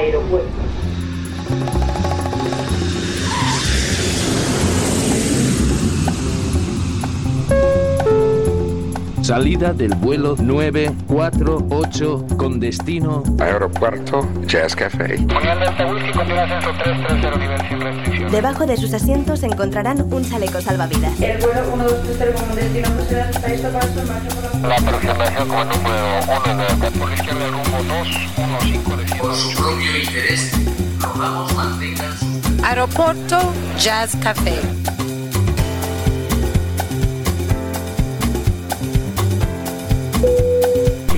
idol Salida del vuelo 948 con destino Aeropuerto Jazz Café. Debajo de sus asientos encontrarán un chaleco salvavidas. El vuelo 1230 con destino por la... La aproximación como número 1 de por izquierda rumbo 215 Por su propio interés, rogamos mantengan su... Aeropuerto Jazz Café.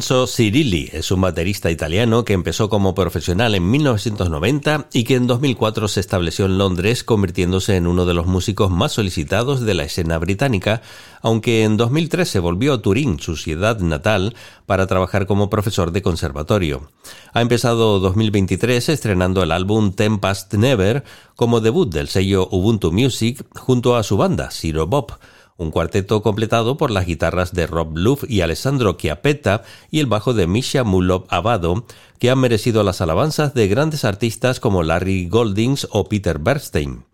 Enzo Cirilli es un baterista italiano que empezó como profesional en 1990 y que en 2004 se estableció en Londres convirtiéndose en uno de los músicos más solicitados de la escena británica, aunque en 2013 volvió a Turín, su ciudad natal, para trabajar como profesor de conservatorio. Ha empezado 2023 estrenando el álbum Ten Past Never como debut del sello Ubuntu Music junto a su banda, Zero Bob un cuarteto completado por las guitarras de Rob Luff y Alessandro Chiapetta y el bajo de Misha Mulov Abado, que han merecido las alabanzas de grandes artistas como Larry Goldings o Peter Bernstein.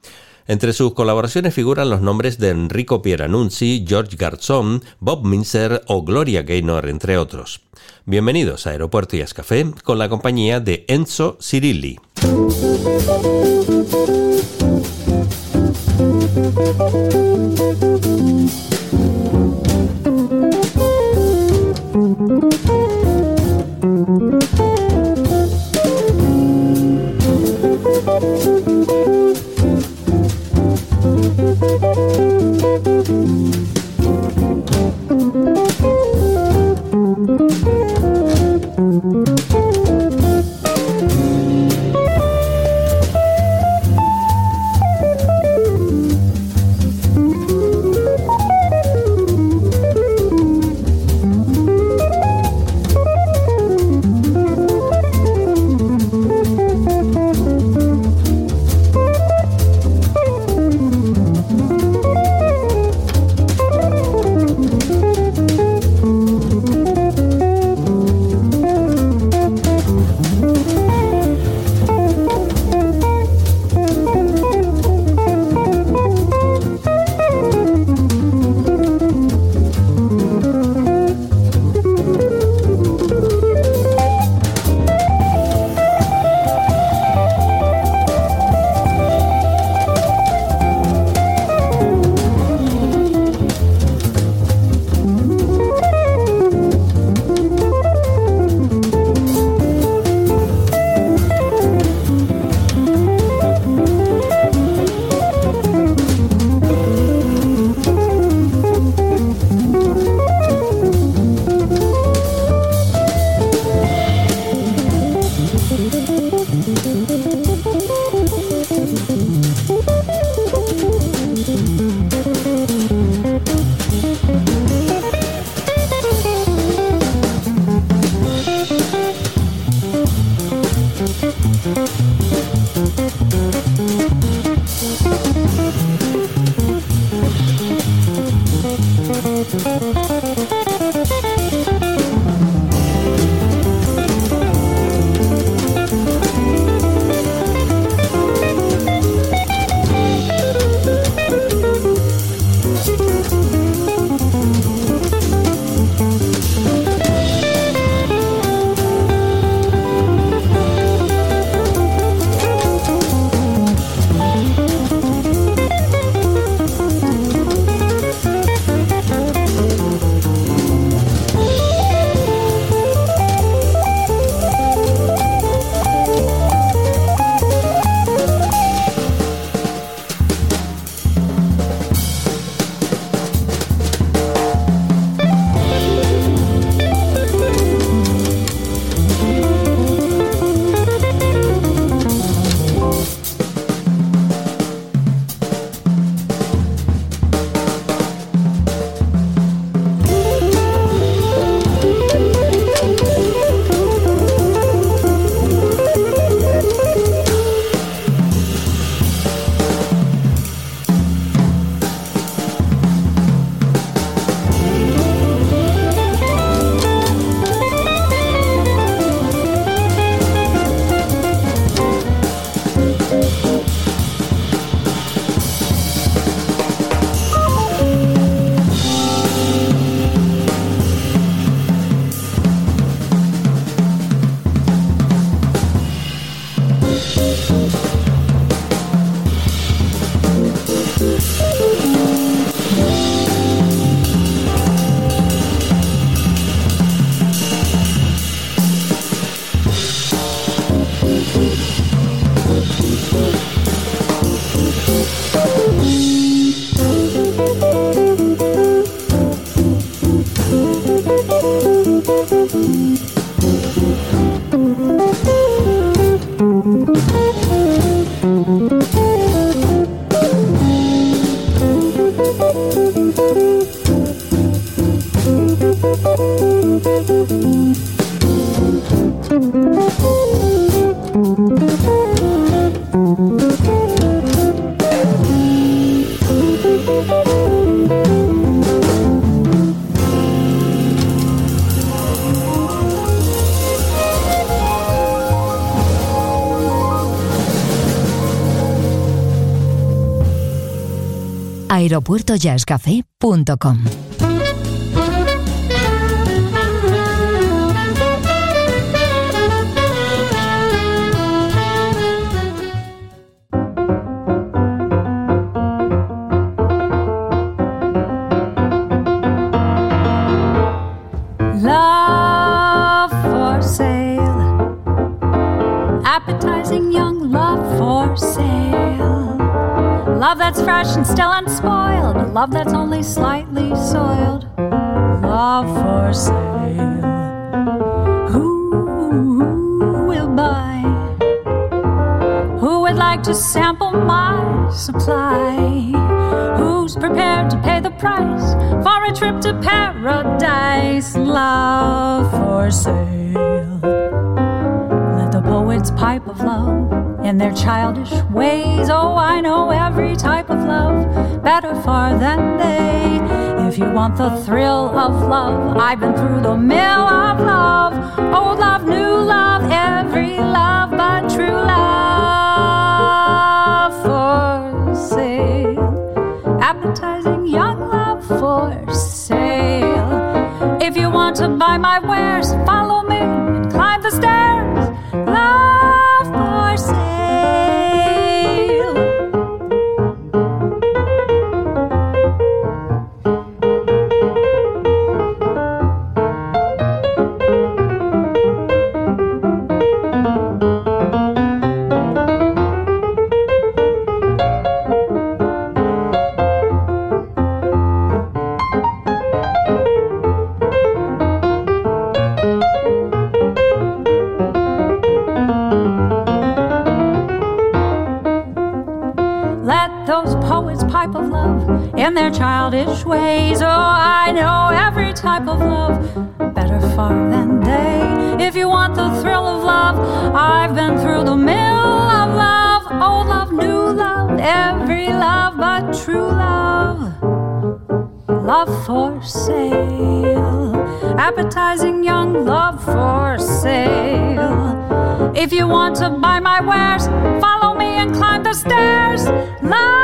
Entre sus colaboraciones figuran los nombres de Enrico Pieranunzi, George Garzón, Bob Minzer o Gloria Gaynor, entre otros. Bienvenidos a Aeropuerto y Escafé con la compañía de Enzo Cirilli. aeropuertojazzcafé.com. better far than they. If you want the thrill of love, I've been through the mill of love. Old love, new love, every love but true love for sale. Appetizing young love for sale. If you want to buy my wares, follow childish ways. Oh, I know every type of love better far than they. If you want the thrill of love, I've been through the mill of love. Old love, new love, every love but true love. Love for sale. Appetizing young love for sale. If you want to buy my wares, follow me and climb the stairs. Love,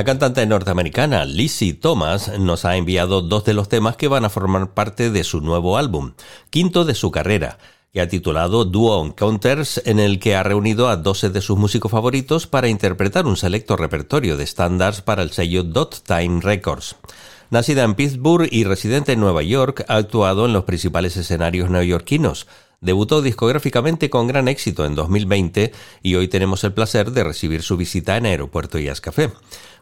La cantante norteamericana Lizzie Thomas nos ha enviado dos de los temas que van a formar parte de su nuevo álbum, quinto de su carrera, que ha titulado Duo Encounters, en el que ha reunido a 12 de sus músicos favoritos para interpretar un selecto repertorio de estándares para el sello Dot Time Records. Nacida en Pittsburgh y residente en Nueva York, ha actuado en los principales escenarios neoyorquinos. Debutó discográficamente con gran éxito en 2020 y hoy tenemos el placer de recibir su visita en Aeropuerto Jazz Café.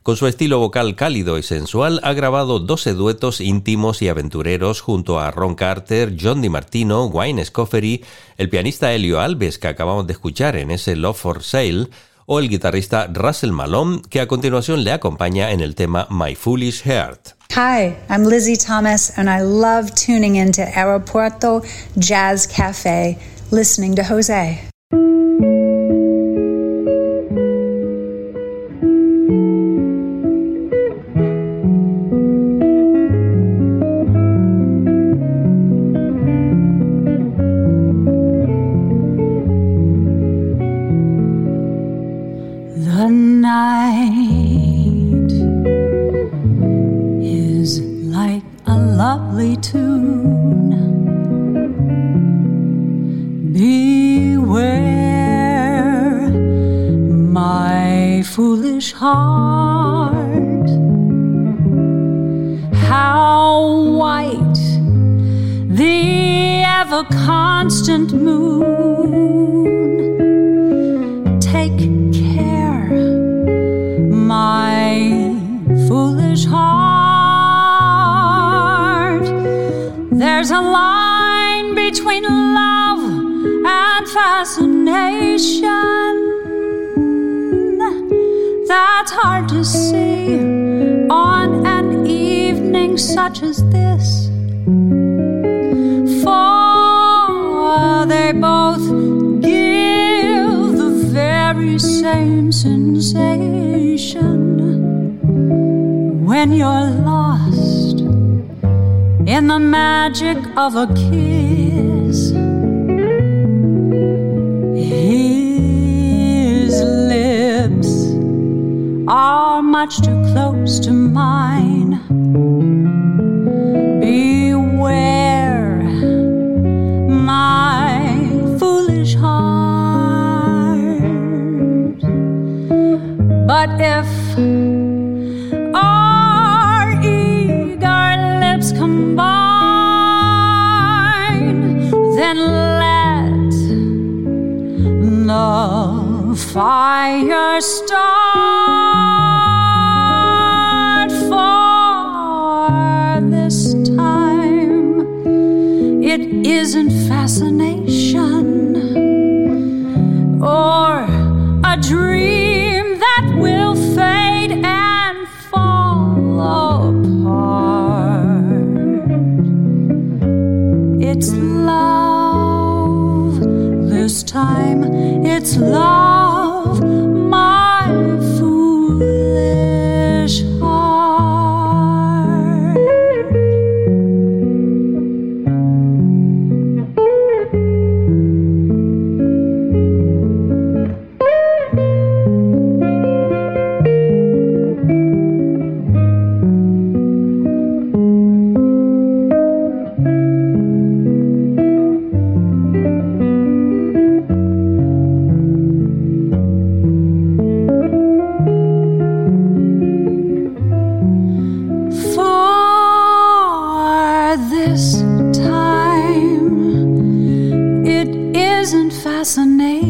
Con su estilo vocal cálido y sensual, ha grabado 12 duetos íntimos y aventureros junto a Ron Carter, John DiMartino, Wayne Scoffery, el pianista Helio Alves, que acabamos de escuchar en ese Love for Sale, o el guitarrista Russell Malone, que a continuación le acompaña en el tema My Foolish Heart. Hi, I'm Lizzie Thomas, and I love tuning into Aeropuerto Jazz Cafe, listening to Jose. Heart. When you're lost in the magic of a kiss. His lips are much too close to mine. Beware my foolish heart. But if fire start. For this time, it isn't fascination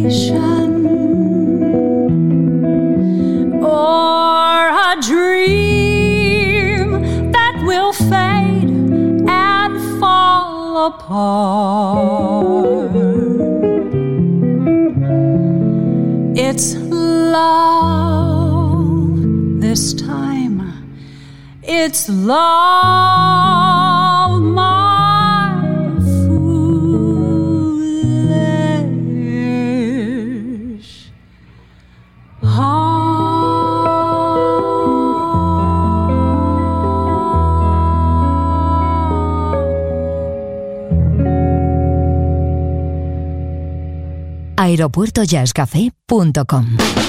fascination or a dream that will fade and fall apart. It's love this time. It's love, aeropuertojazzcafé.com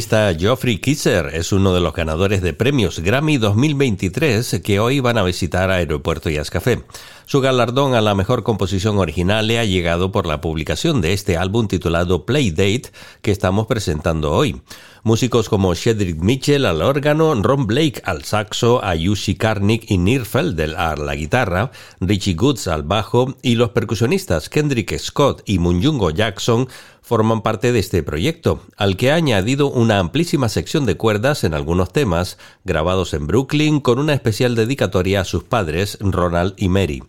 pianista Geoffrey Kisser es uno de los ganadores de premios Grammy 2023 que hoy van a visitar Aeropuerto Jazz Café. Su galardón a la mejor composición original le ha llegado por la publicación de este álbum titulado Playdate que estamos presentando hoy. Músicos como Cedric Mitchell al órgano, Ron Blake al saxo, Ayushi Karnik y Nir Feldel a la guitarra, Richie Goods al bajo y los percusionistas Kendrick Scott y Munjungo Jackson forman parte de este proyecto, al que ha añadido una amplísima sección de cuerdas en algunos temas, grabados en Brooklyn con una especial dedicatoria a sus padres, Ronald y Mary.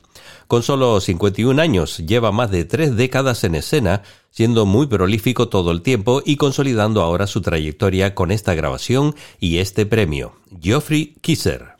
Con solo 51 años, lleva más de tres décadas en escena, siendo muy prolífico todo el tiempo y consolidando ahora su trayectoria con esta grabación y este premio. Geoffrey Kisser.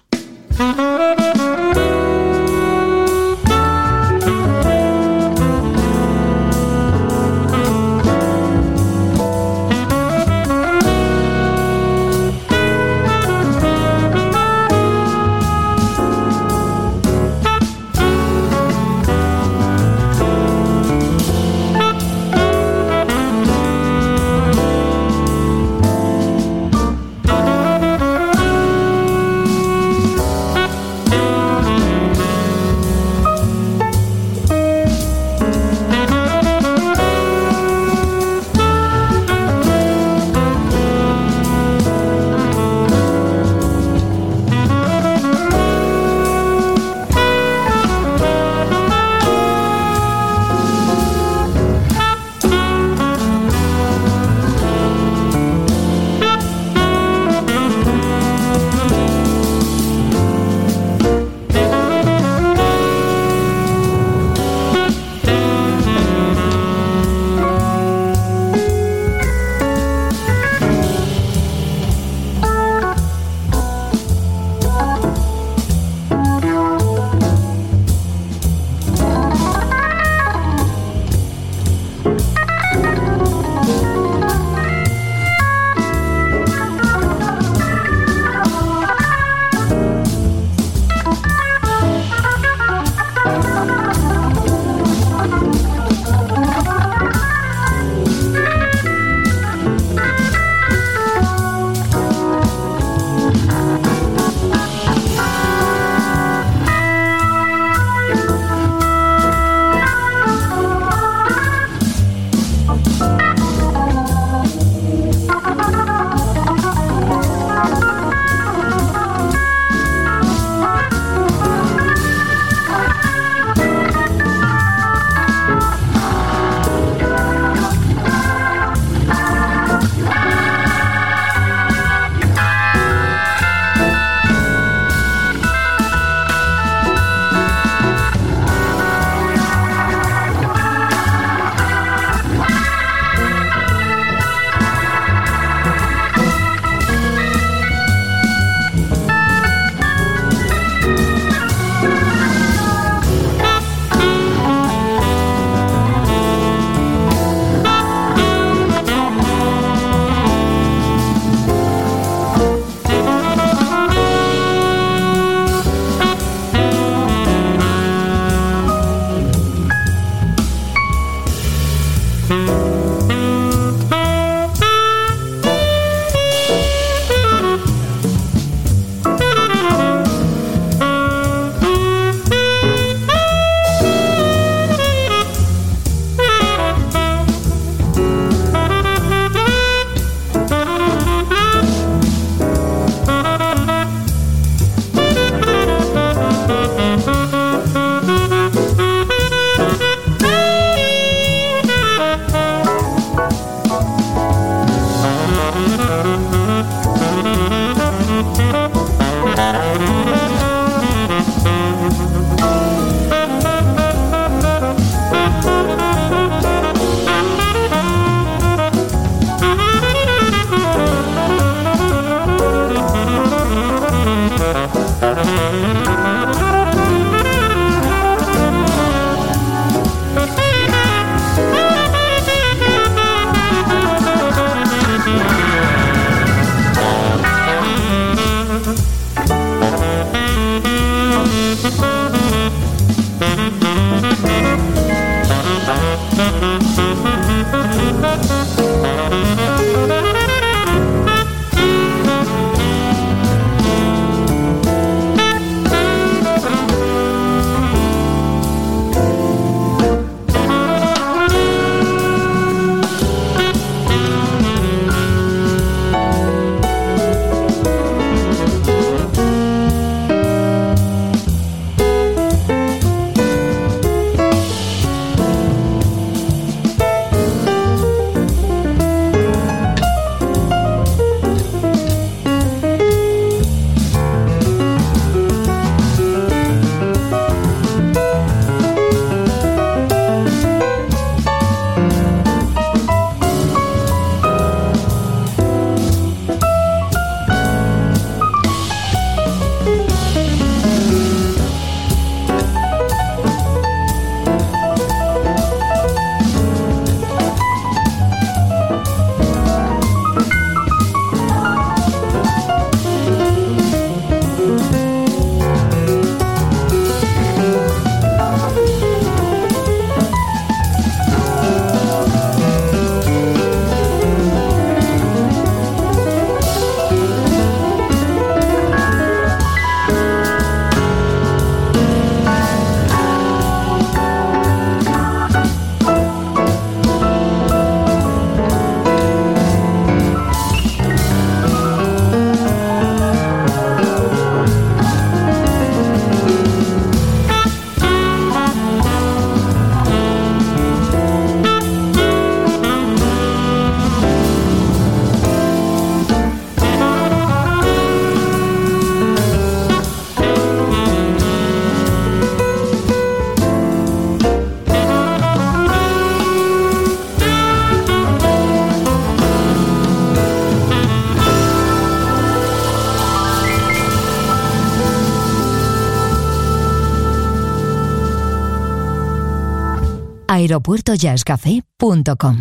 aeropuertojazzcafé.com.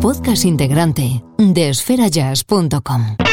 Podcast integrante de esferajazz.com.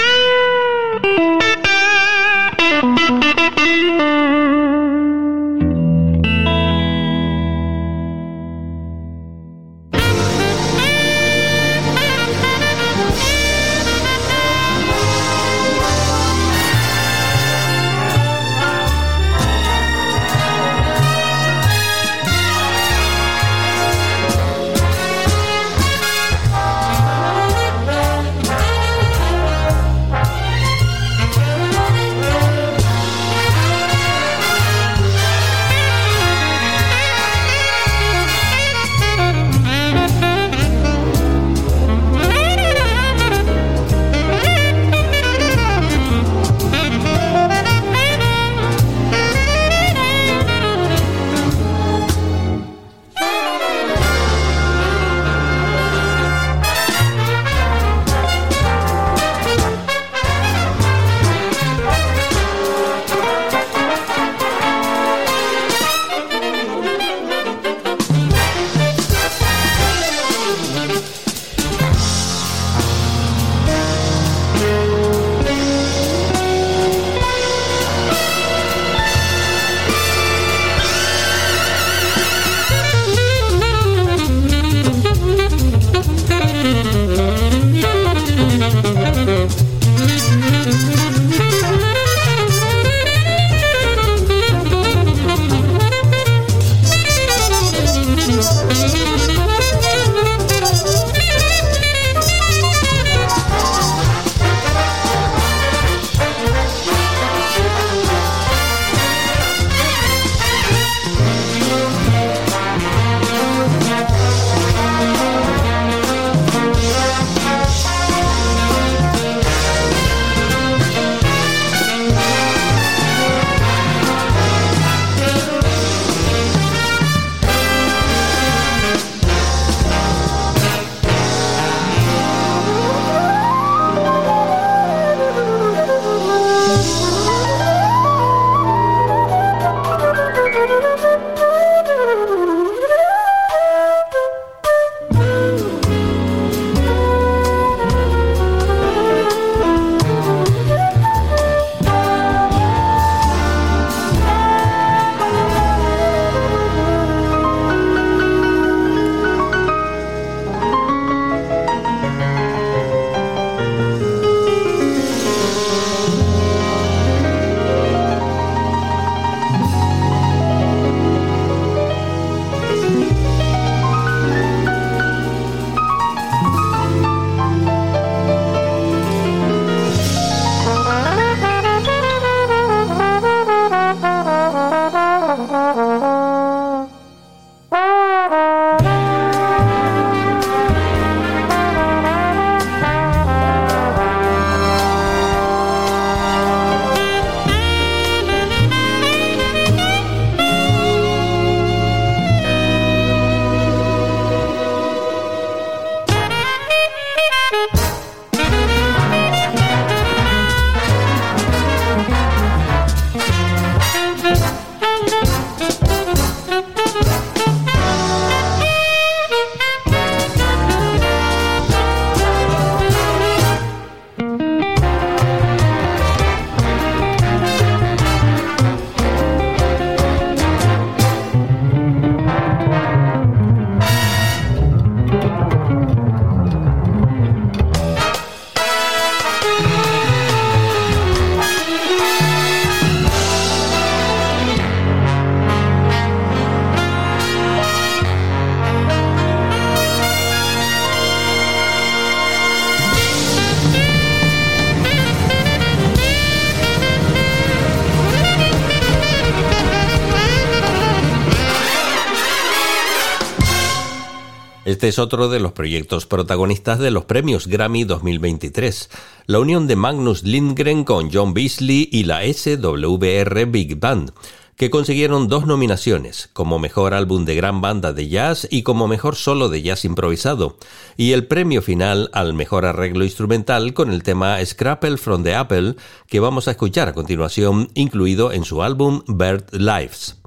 es otro de los proyectos protagonistas de los premios Grammy 2023, la unión de Magnus Lindgren con John Beasley y la SWR Big Band que consiguieron dos nominaciones, como mejor álbum de gran banda de jazz y como mejor solo de jazz improvisado, y el premio final al mejor arreglo instrumental con el tema Scrapple from the Apple, que vamos a escuchar a continuación, incluido en su álbum Bird Lives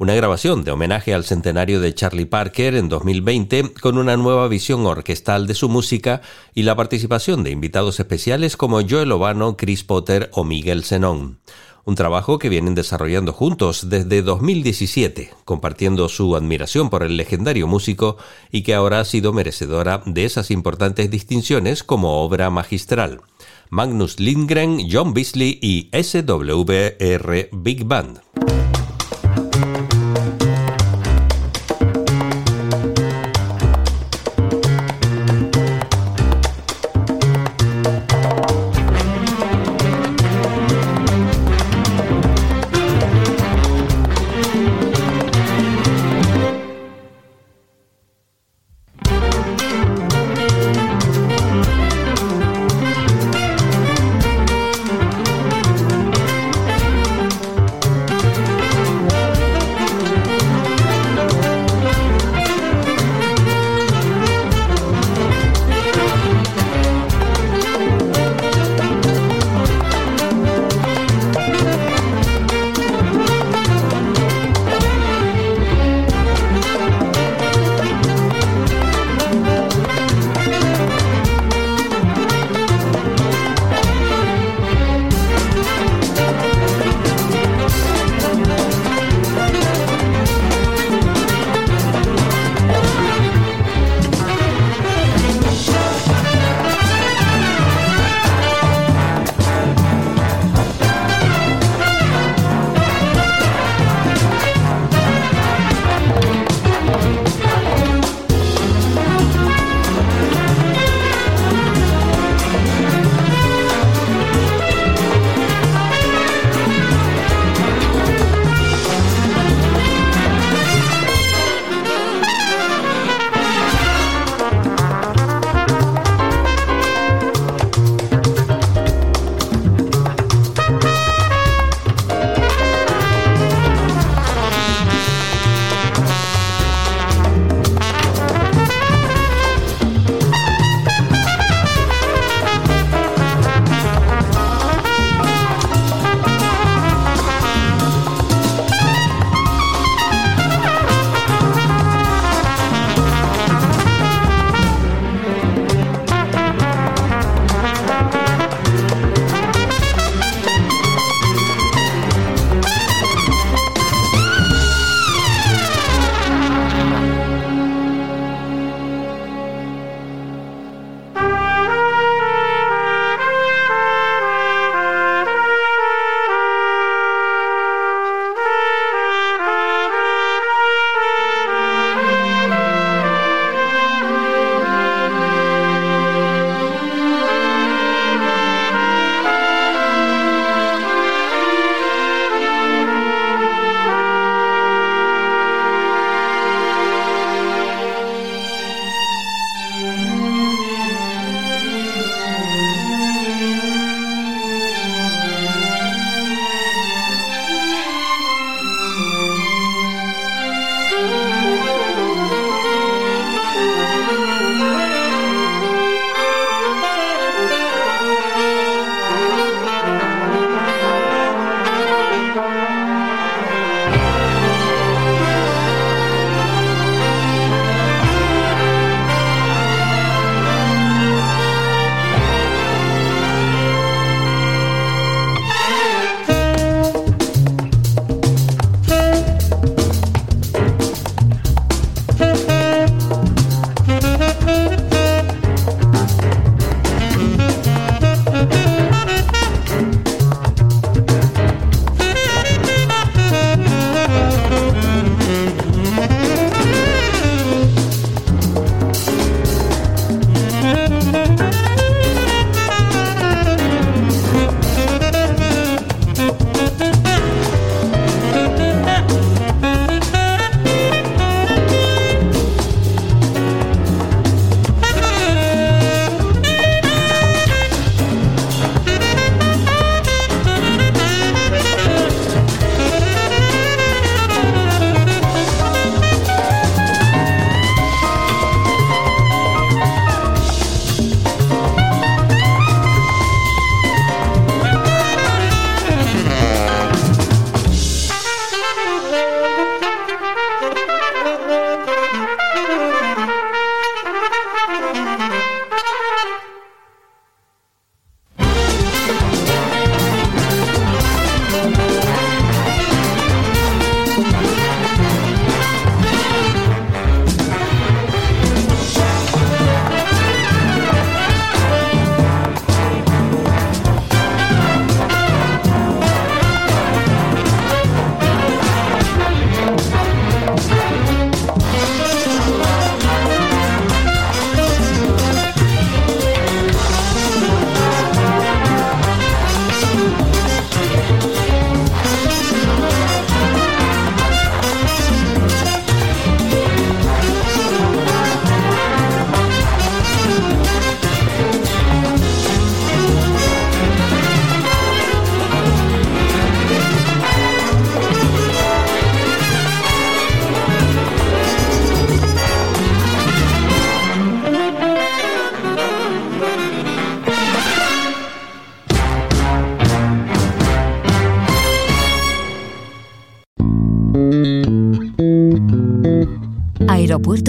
una grabación de homenaje al centenario de Charlie Parker en 2020 con una nueva visión orquestal de su música y la participación de invitados especiales como Joel Obano, Chris Potter o Miguel Zenón. Un trabajo que vienen desarrollando juntos desde 2017, compartiendo su admiración por el legendario músico y que ahora ha sido merecedora de esas importantes distinciones como obra magistral. Magnus Lindgren, John Beasley y SWR Big Band.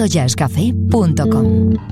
aeropuertojazzcafé.com.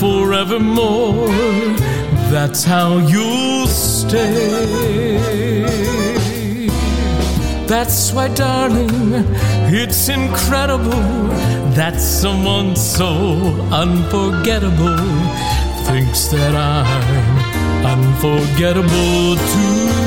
forevermore that's how you'll stay that's why darling it's incredible that someone so unforgettable thinks that I'm unforgettable too.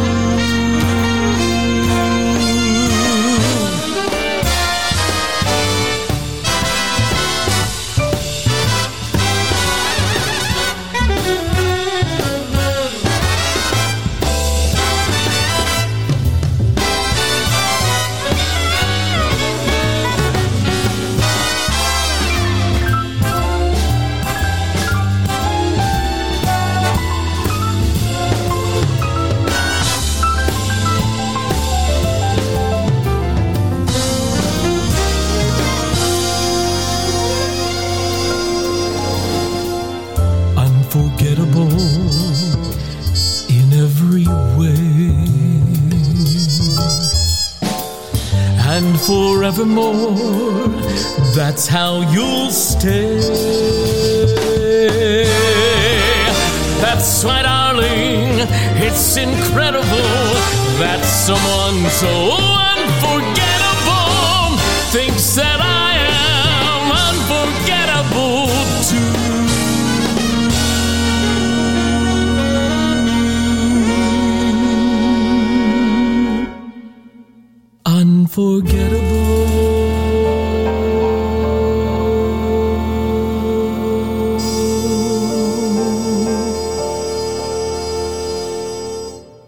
Forevermore that's how you'll stay. That's right darling. It's incredible that someone so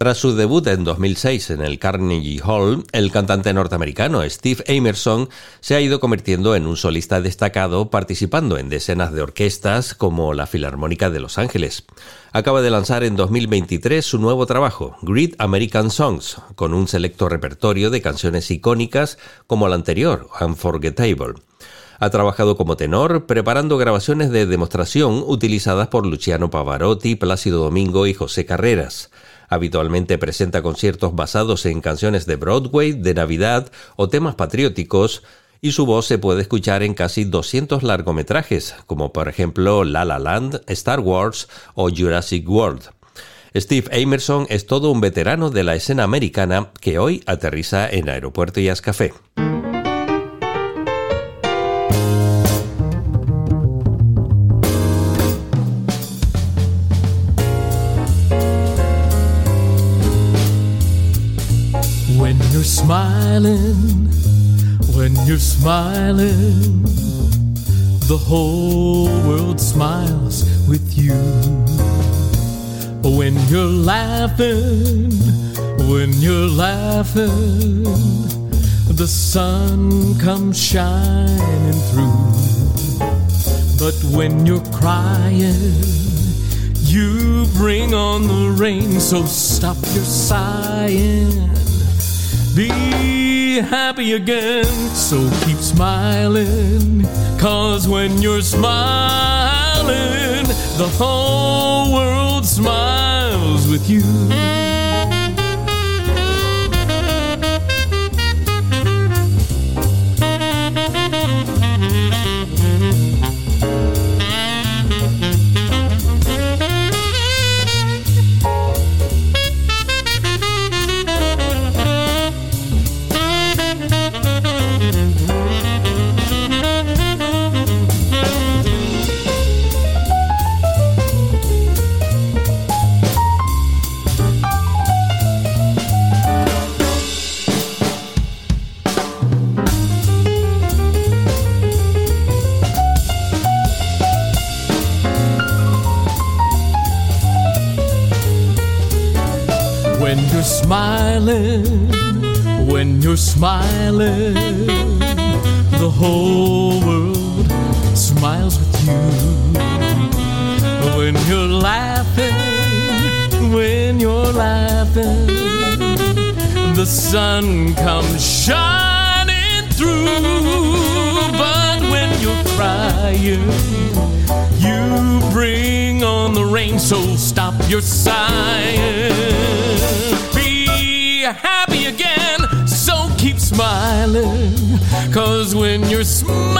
Tras su debut en 2006 en el Carnegie Hall, el cantante norteamericano Steve Emerson se ha ido convirtiendo en un solista destacado participando en decenas de orquestas como la Filarmónica de Los Ángeles. Acaba de lanzar en 2023 su nuevo trabajo, Great American Songs, con un selecto repertorio de canciones icónicas como el anterior, Unforgettable. Ha trabajado como tenor, preparando grabaciones de demostración utilizadas por Luciano Pavarotti, Plácido Domingo y José Carreras. Habitualmente presenta conciertos basados en canciones de Broadway, de Navidad o temas patrióticos, y su voz se puede escuchar en casi 200 largometrajes, como por ejemplo La La Land, Star Wars o Jurassic World. Steve Emerson es todo un veterano de la escena americana que hoy aterriza en Aeropuerto Jazz Café. Smiling, when you're smiling, the whole world smiles with you. When you're laughing, when you're laughing, the sun comes shining through. But when you're crying, you bring on the rain, so stop your sighing. Be happy again, so keep smiling. Cause when you're smiling, the whole world smiles with you. When you're smiling, the whole world smiles with you. When you're laughing, when you're laughing, the sun comes shining through. But when you're crying, you bring on the rain, so stop your sighing. Be happy again, so keep smiling. Cause when you're smiling,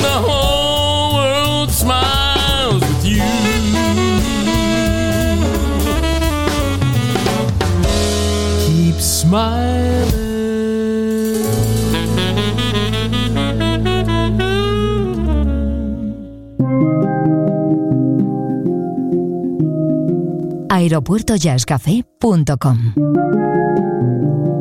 the whole world smiles with you. Keep smiling. aeropuertojazzcafé.com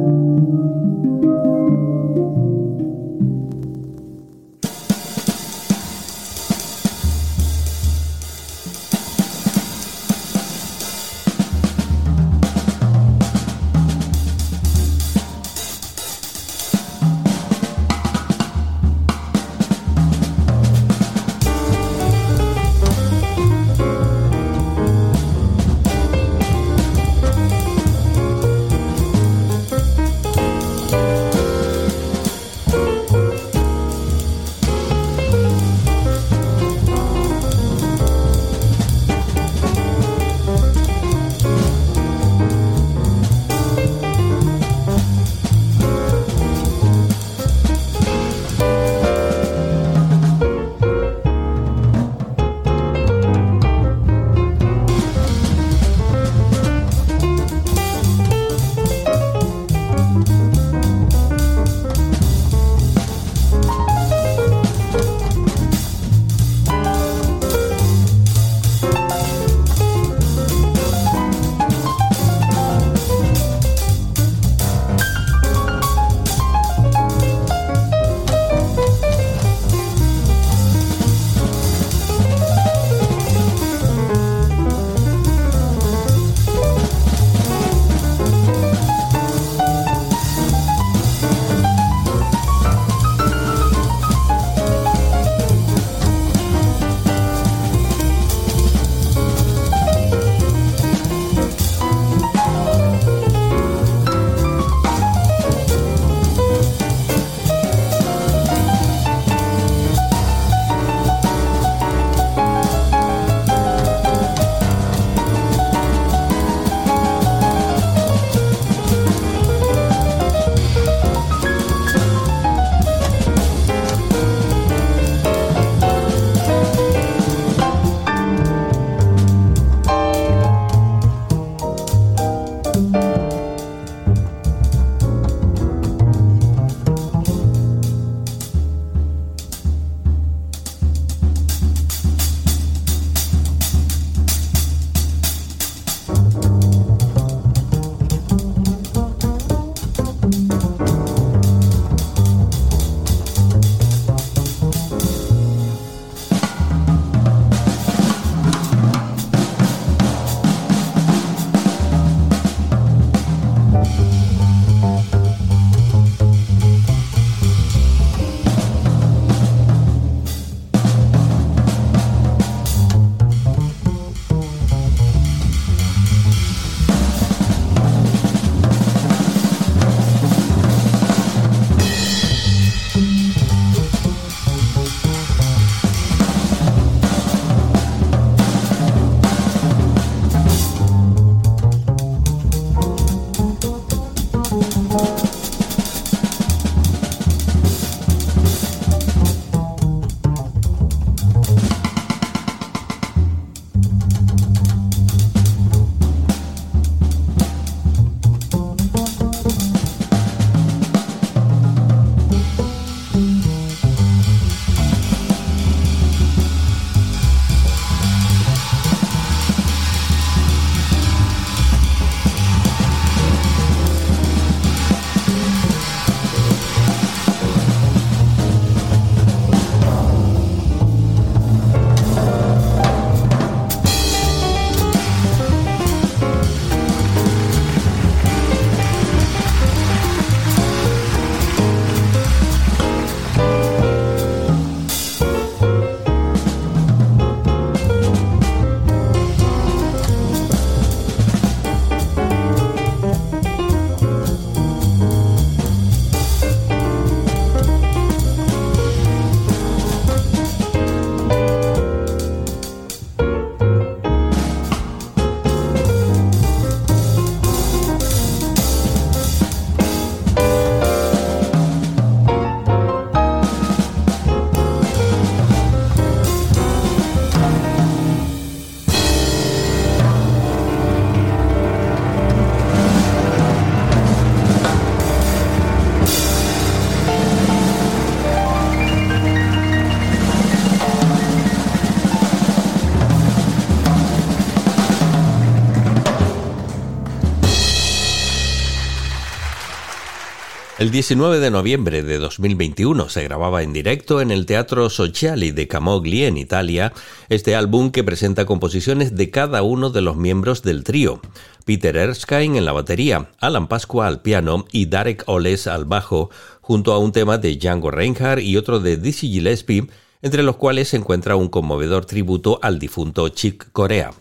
El 19 de noviembre de 2021 se grababa en directo en el Teatro Sociali de Camogli, en Italia, este álbum que presenta composiciones de cada uno de los miembros del trío. Peter Erskine en la batería, Alan Pasqua al piano y Darek Oles al bajo, junto a un tema de Django Reinhardt y otro de Dizzy Gillespie, entre los cuales se encuentra un conmovedor tributo al difunto Chick Corea.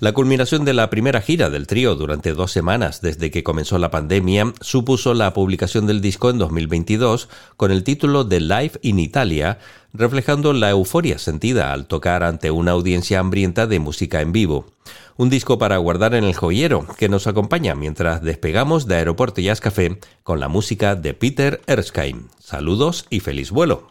La culminación de la primera gira del trío durante dos semanas desde que comenzó la pandemia supuso la publicación del disco en 2022 con el título de Live in Italia, reflejando la euforia sentida al tocar ante una audiencia hambrienta de música en vivo. Un disco para guardar en el joyero que nos acompaña mientras despegamos de Aeropuerto Jazz Café con la música de Peter Erskine. Saludos y feliz vuelo.